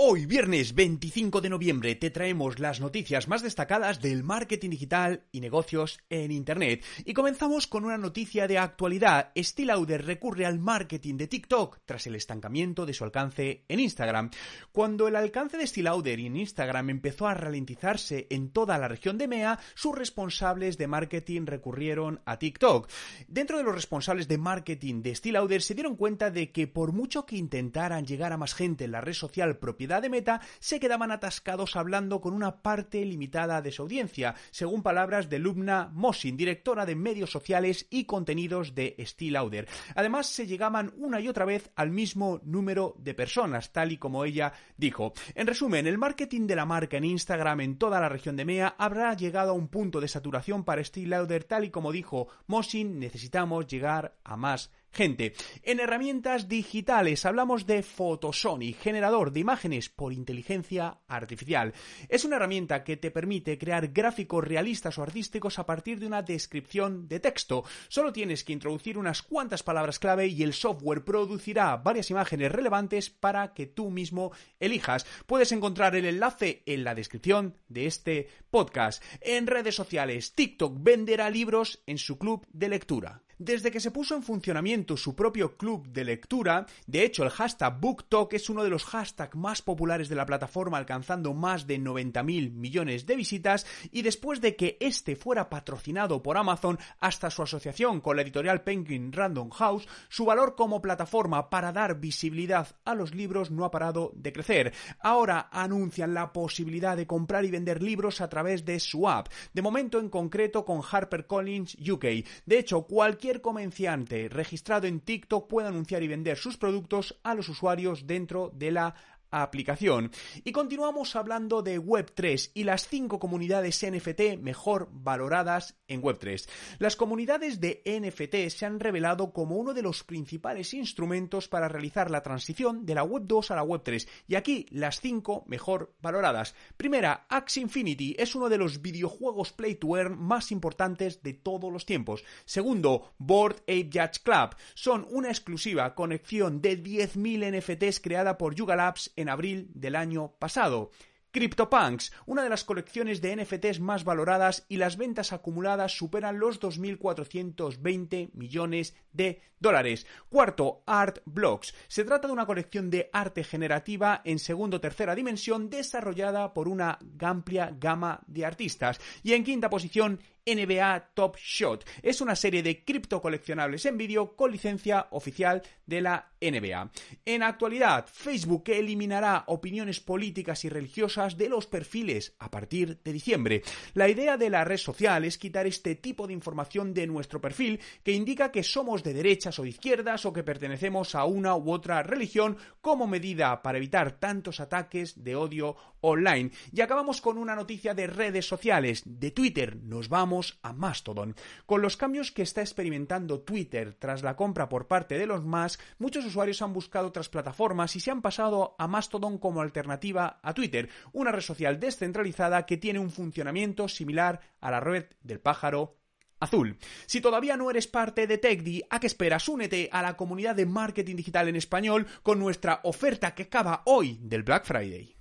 Hoy, viernes 25 de noviembre, te traemos las noticias más destacadas del marketing digital y negocios en Internet. Y comenzamos con una noticia de actualidad. Lauder recurre al marketing de TikTok tras el estancamiento de su alcance en Instagram. Cuando el alcance de Lauder en Instagram empezó a ralentizarse en toda la región de MEA, sus responsables de marketing recurrieron a TikTok. Dentro de los responsables de marketing de Lauder se dieron cuenta de que por mucho que intentaran llegar a más gente en la red social propiedad de Meta se quedaban atascados hablando con una parte limitada de su audiencia, según palabras de Lubna Mosin, directora de medios sociales y contenidos de Lauder. Además, se llegaban una y otra vez al mismo número de personas, tal y como ella dijo. En resumen, el marketing de la marca en Instagram en toda la región de MEA habrá llegado a un punto de saturación para Lauder, tal y como dijo Mosin, necesitamos llegar a más Gente, en herramientas digitales hablamos de Photosonic, generador de imágenes por inteligencia artificial. Es una herramienta que te permite crear gráficos realistas o artísticos a partir de una descripción de texto. Solo tienes que introducir unas cuantas palabras clave y el software producirá varias imágenes relevantes para que tú mismo elijas. Puedes encontrar el enlace en la descripción de este podcast. En redes sociales, TikTok venderá libros en su club de lectura. Desde que se puso en funcionamiento su propio club de lectura, de hecho el hashtag BookTalk es uno de los hashtags más populares de la plataforma alcanzando más de 90.000 millones de visitas y después de que este fuera patrocinado por Amazon hasta su asociación con la editorial Penguin Random House, su valor como plataforma para dar visibilidad a los libros no ha parado de crecer. Ahora anuncian la posibilidad de comprar y vender libros a través de su app, de momento en concreto con HarperCollins UK. De hecho, cualquier cualquier comerciante registrado en TikTok puede anunciar y vender sus productos a los usuarios dentro de la aplicación. Y continuamos hablando de Web3 y las cinco comunidades NFT mejor valoradas en Web3. Las comunidades de NFT se han revelado como uno de los principales instrumentos para realizar la transición de la Web2 a la Web3. Y aquí las cinco mejor valoradas. Primera, Axie Infinity es uno de los videojuegos Play to Earn más importantes de todos los tiempos. Segundo, Board Ape Judge Club. Son una exclusiva conexión de 10.000 NFTs creada por Yuga Labs en abril del año pasado. CryptoPunks, una de las colecciones de NFTs más valoradas y las ventas acumuladas superan los 2.420 millones de dólares. Cuarto, Art Blocks. Se trata de una colección de arte generativa en segundo o tercera dimensión desarrollada por una amplia gama de artistas. Y en quinta posición, NBA Top Shot. Es una serie de cripto coleccionables en vídeo con licencia oficial de la NBA. En actualidad, Facebook eliminará opiniones políticas y religiosas de los perfiles a partir de diciembre. La idea de la red social es quitar este tipo de información de nuestro perfil que indica que somos de derechas o de izquierdas o que pertenecemos a una u otra religión como medida para evitar tantos ataques de odio online. Y acabamos con una noticia de redes sociales. De Twitter nos vamos a Mastodon. Con los cambios que está experimentando Twitter tras la compra por parte de los Musk, muchos usuarios han buscado otras plataformas y se han pasado a Mastodon como alternativa a Twitter, una red social descentralizada que tiene un funcionamiento similar a la red del pájaro azul. Si todavía no eres parte de TechDi, ¿a qué esperas? Únete a la comunidad de marketing digital en español con nuestra oferta que acaba hoy del Black Friday.